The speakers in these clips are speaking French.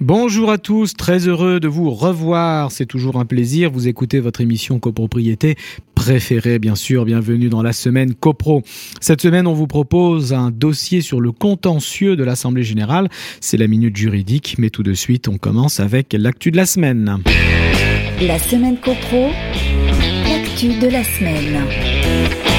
Bonjour à tous, très heureux de vous revoir. C'est toujours un plaisir. Vous écoutez votre émission copropriété préférée, bien sûr. Bienvenue dans la semaine copro. Cette semaine, on vous propose un dossier sur le contentieux de l'Assemblée générale. C'est la minute juridique, mais tout de suite, on commence avec l'actu de la semaine. La semaine copro, l'actu de la semaine.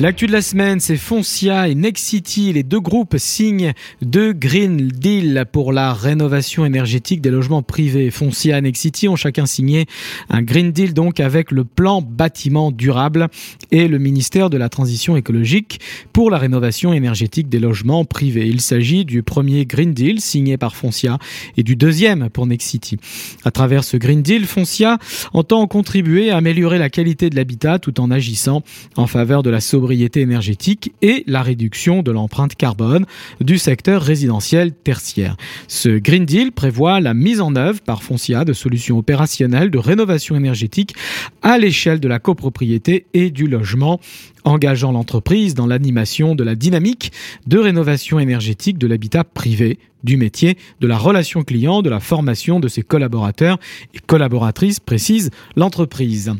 L'actu de la semaine, c'est Foncia et Nexity. Les deux groupes signent deux Green Deal pour la rénovation énergétique des logements privés. Foncia et Nexity ont chacun signé un Green Deal donc avec le plan bâtiment durable et le ministère de la Transition écologique pour la rénovation énergétique des logements privés. Il s'agit du premier Green Deal signé par Foncia et du deuxième pour Nexity. À travers ce Green Deal, Foncia entend contribuer à améliorer la qualité de l'habitat tout en agissant en faveur de la sobriété énergétique et la réduction de l'empreinte carbone du secteur résidentiel tertiaire. Ce Green Deal prévoit la mise en œuvre par Foncia de solutions opérationnelles de rénovation énergétique à l'échelle de la copropriété et du logement engageant l'entreprise dans l'animation de la dynamique de rénovation énergétique de l'habitat privé, du métier, de la relation client, de la formation de ses collaborateurs et collaboratrices, précise l'entreprise.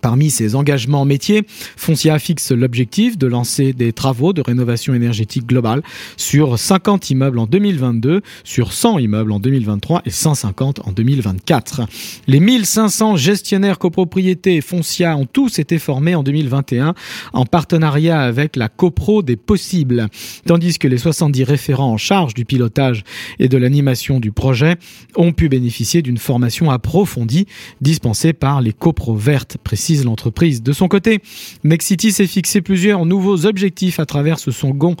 Parmi ses engagements métiers, Foncia fixe l'objectif de lancer des travaux de rénovation énergétique globale sur 50 immeubles en 2022, sur 100 immeubles en 2023 et 150 en 2024. Les 1500 gestionnaires copropriétés Foncia ont tous été formés en 2021 en partenariat avec la CoPro des possibles, tandis que les 70 référents en charge du pilotage et de l'animation du projet ont pu bénéficier d'une formation approfondie dispensée par les CoPro vertes l'entreprise. De son côté, Nexity s'est fixé plusieurs nouveaux objectifs à travers ce second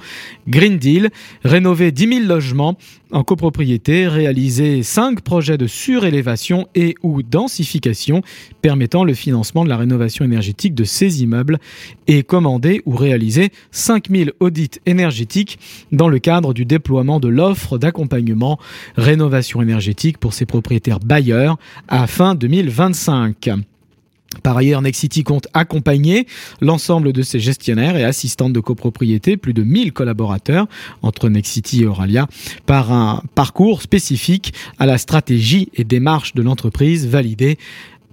Green Deal, rénover 10 000 logements en copropriété, réaliser 5 projets de surélévation et ou densification permettant le financement de la rénovation énergétique de ces immeubles et commander ou réaliser 5000 audits énergétiques dans le cadre du déploiement de l'offre d'accompagnement rénovation énergétique pour ses propriétaires bailleurs à fin 2025. Par ailleurs, Nexity compte accompagner l'ensemble de ses gestionnaires et assistantes de copropriété, plus de 1000 collaborateurs entre Nexity et Oralia, par un parcours spécifique à la stratégie et démarche de l'entreprise validée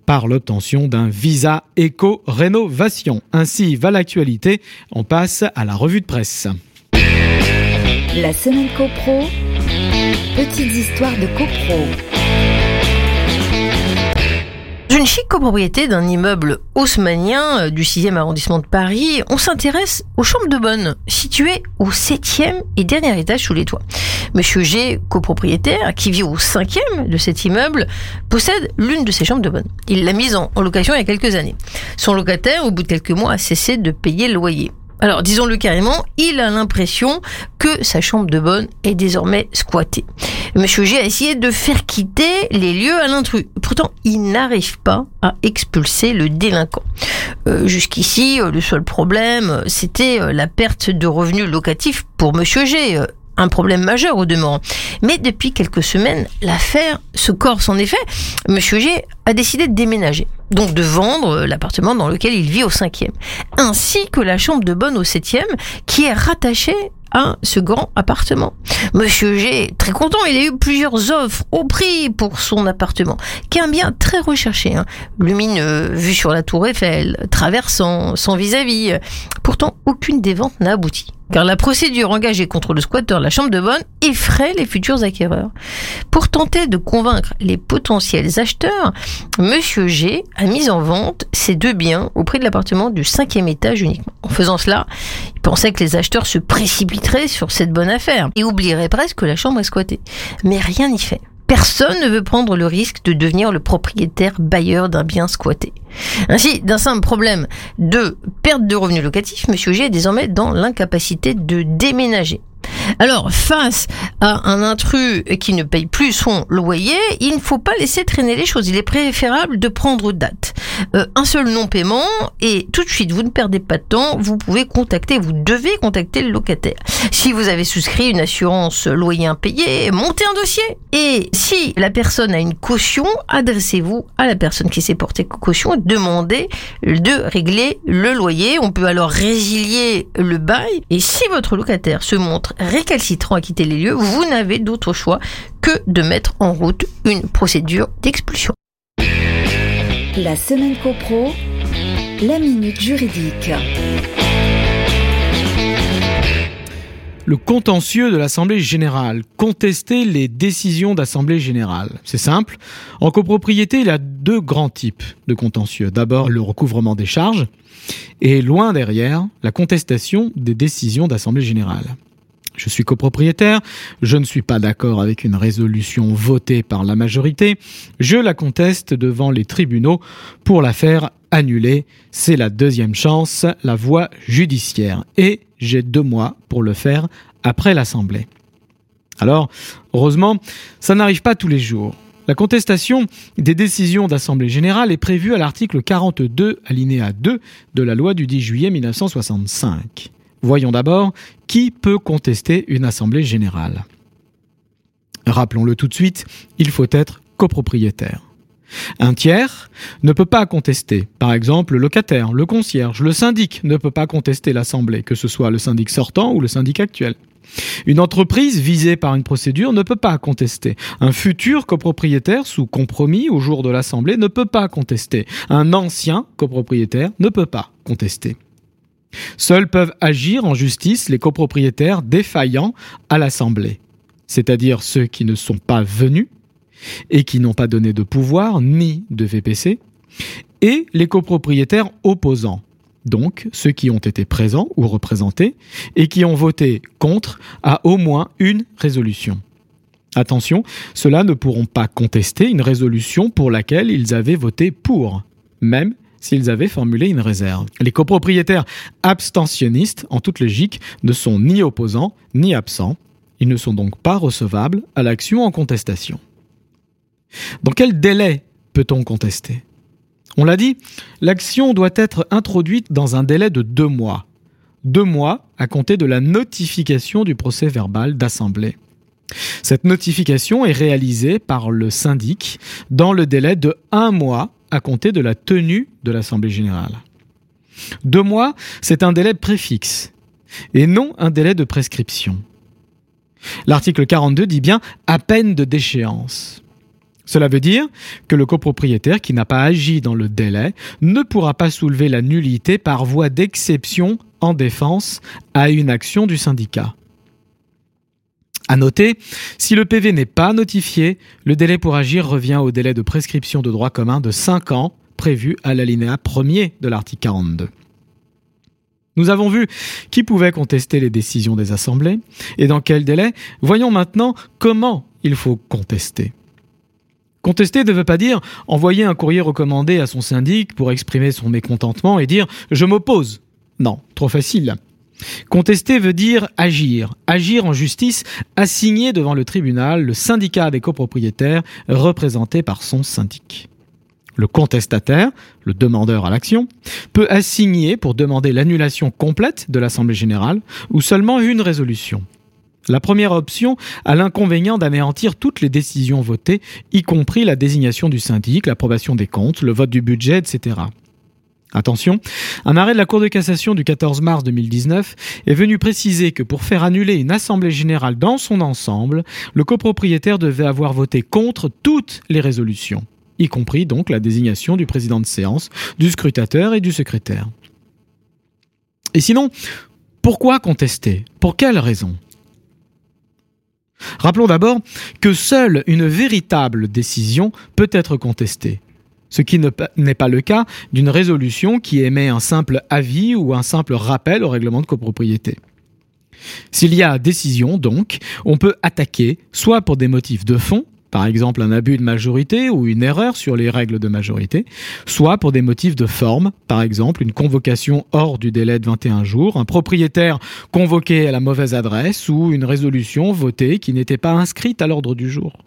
par l'obtention d'un visa éco-rénovation. Ainsi va l'actualité. On passe à la revue de presse. La semaine CoPro, petites histoires de CoPro. Une chic copropriété d'un immeuble haussmanien euh, du 6e arrondissement de Paris, on s'intéresse aux chambres de bonne, situées au 7e et dernier étage sous les toits. Monsieur G, copropriétaire, qui vit au 5e de cet immeuble, possède l'une de ces chambres de bonne. Il l'a mise en, location il y a quelques années. Son locataire, au bout de quelques mois, a cessé de payer le loyer. Alors, disons-le carrément, il a l'impression que sa chambre de bonne est désormais squattée. Monsieur G a essayé de faire quitter les lieux à l'intrus. Pourtant, il n'arrive pas à expulser le délinquant. Euh, jusqu'ici, euh, le seul problème, c'était euh, la perte de revenus locatifs pour Monsieur G un problème majeur au demeurant. Mais depuis quelques semaines, l'affaire se corse. En effet, Monsieur G a décidé de déménager, donc de vendre l'appartement dans lequel il vit au cinquième, ainsi que la chambre de bonne au septième, qui est rattachée à ce grand appartement. Monsieur G est très content, il a eu plusieurs offres au prix pour son appartement, qui est un bien très recherché, hein. lumineux, vu sur la tour Eiffel, traversant, sans vis-à-vis. Pourtant, aucune des ventes n'a abouti car la procédure engagée contre le squatteur de la chambre de bonne effraie les futurs acquéreurs. Pour tenter de convaincre les potentiels acheteurs, Monsieur G a mis en vente ses deux biens au prix de l'appartement du cinquième étage uniquement. En faisant cela, il pensait que les acheteurs se précipiteraient sur cette bonne affaire et oublieraient presque que la chambre est squattée. Mais rien n'y fait. Personne ne veut prendre le risque de devenir le propriétaire bailleur d'un bien squatté. Ainsi, d'un simple problème de perte de revenus locatifs, M. G est désormais dans l'incapacité de déménager. Alors, face à un intrus qui ne paye plus son loyer, il ne faut pas laisser traîner les choses. Il est préférable de prendre date. Euh, un seul non-paiement et tout de suite, vous ne perdez pas de temps, vous pouvez contacter, vous devez contacter le locataire. Si vous avez souscrit une assurance loyer impayé, montez un dossier. Et si la personne a une caution, adressez-vous à la personne qui s'est portée caution, demandez de régler le loyer. On peut alors résilier le bail. Et si votre locataire se montre récalcitrant à quitter les lieux, vous n'avez d'autre choix que de mettre en route une procédure d'expulsion. La semaine copro, la minute juridique. Le contentieux de l'Assemblée générale. Contester les décisions d'Assemblée générale. C'est simple. En copropriété, il y a deux grands types de contentieux. D'abord, le recouvrement des charges et loin derrière, la contestation des décisions d'Assemblée générale. Je suis copropriétaire, je ne suis pas d'accord avec une résolution votée par la majorité, je la conteste devant les tribunaux pour la faire annuler. C'est la deuxième chance, la voie judiciaire. Et j'ai deux mois pour le faire après l'Assemblée. Alors, heureusement, ça n'arrive pas tous les jours. La contestation des décisions d'Assemblée générale est prévue à l'article 42 alinéa 2 de la loi du 10 juillet 1965. Voyons d'abord qui peut contester une Assemblée générale? Rappelons-le tout de suite, il faut être copropriétaire. Un tiers ne peut pas contester. Par exemple, le locataire, le concierge, le syndic ne peut pas contester l'Assemblée, que ce soit le syndic sortant ou le syndic actuel. Une entreprise visée par une procédure ne peut pas contester. Un futur copropriétaire sous compromis au jour de l'Assemblée ne peut pas contester. Un ancien copropriétaire ne peut pas contester. Seuls peuvent agir en justice les copropriétaires défaillants à l'Assemblée, c'est-à-dire ceux qui ne sont pas venus et qui n'ont pas donné de pouvoir ni de VPC, et les copropriétaires opposants, donc ceux qui ont été présents ou représentés et qui ont voté contre à au moins une résolution. Attention, ceux-là ne pourront pas contester une résolution pour laquelle ils avaient voté pour, même s'ils avaient formulé une réserve. Les copropriétaires abstentionnistes, en toute logique, ne sont ni opposants ni absents. Ils ne sont donc pas recevables à l'action en contestation. Dans quel délai peut-on contester? On l'a dit, l'action doit être introduite dans un délai de deux mois. Deux mois à compter de la notification du procès verbal d'assemblée. Cette notification est réalisée par le syndic dans le délai de un mois à compter de la tenue de l'Assemblée générale. Deux mois, c'est un délai préfixe et non un délai de prescription. L'article 42 dit bien à peine de déchéance. Cela veut dire que le copropriétaire qui n'a pas agi dans le délai ne pourra pas soulever la nullité par voie d'exception en défense à une action du syndicat. À noter, si le PV n'est pas notifié, le délai pour agir revient au délai de prescription de droit commun de 5 ans prévu à l'alinéa 1er de l'article 42. Nous avons vu qui pouvait contester les décisions des assemblées et dans quel délai. Voyons maintenant comment il faut contester. Contester ne veut pas dire envoyer un courrier recommandé à son syndic pour exprimer son mécontentement et dire je m'oppose. Non, trop facile. Contester veut dire agir. Agir en justice, assigner devant le tribunal le syndicat des copropriétaires représenté par son syndic. Le contestataire, le demandeur à l'action, peut assigner pour demander l'annulation complète de l'Assemblée générale ou seulement une résolution. La première option a l'inconvénient d'anéantir toutes les décisions votées, y compris la désignation du syndic, l'approbation des comptes, le vote du budget, etc. Attention, un arrêt de la Cour de cassation du 14 mars 2019 est venu préciser que pour faire annuler une assemblée générale dans son ensemble, le copropriétaire devait avoir voté contre toutes les résolutions, y compris donc la désignation du président de séance, du scrutateur et du secrétaire. Et sinon, pourquoi contester? Pour quelle raison? Rappelons d'abord que seule une véritable décision peut être contestée, ce qui n'est pas le cas d'une résolution qui émet un simple avis ou un simple rappel au règlement de copropriété. S'il y a décision, donc, on peut attaquer soit pour des motifs de fond, par exemple un abus de majorité ou une erreur sur les règles de majorité, soit pour des motifs de forme, par exemple une convocation hors du délai de 21 jours, un propriétaire convoqué à la mauvaise adresse ou une résolution votée qui n'était pas inscrite à l'ordre du jour.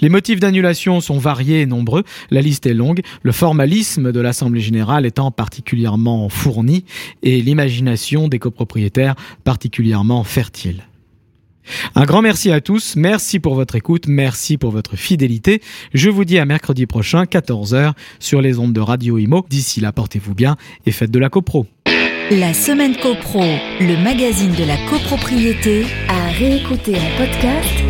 Les motifs d'annulation sont variés et nombreux, la liste est longue, le formalisme de l'Assemblée générale étant particulièrement fourni et l'imagination des copropriétaires particulièrement fertile. Un grand merci à tous, merci pour votre écoute, merci pour votre fidélité. Je vous dis à mercredi prochain, 14h, sur les ondes de Radio Imo. D'ici là, portez-vous bien et faites de la copro. La semaine copro, le magazine de la copropriété, à réécouter en podcast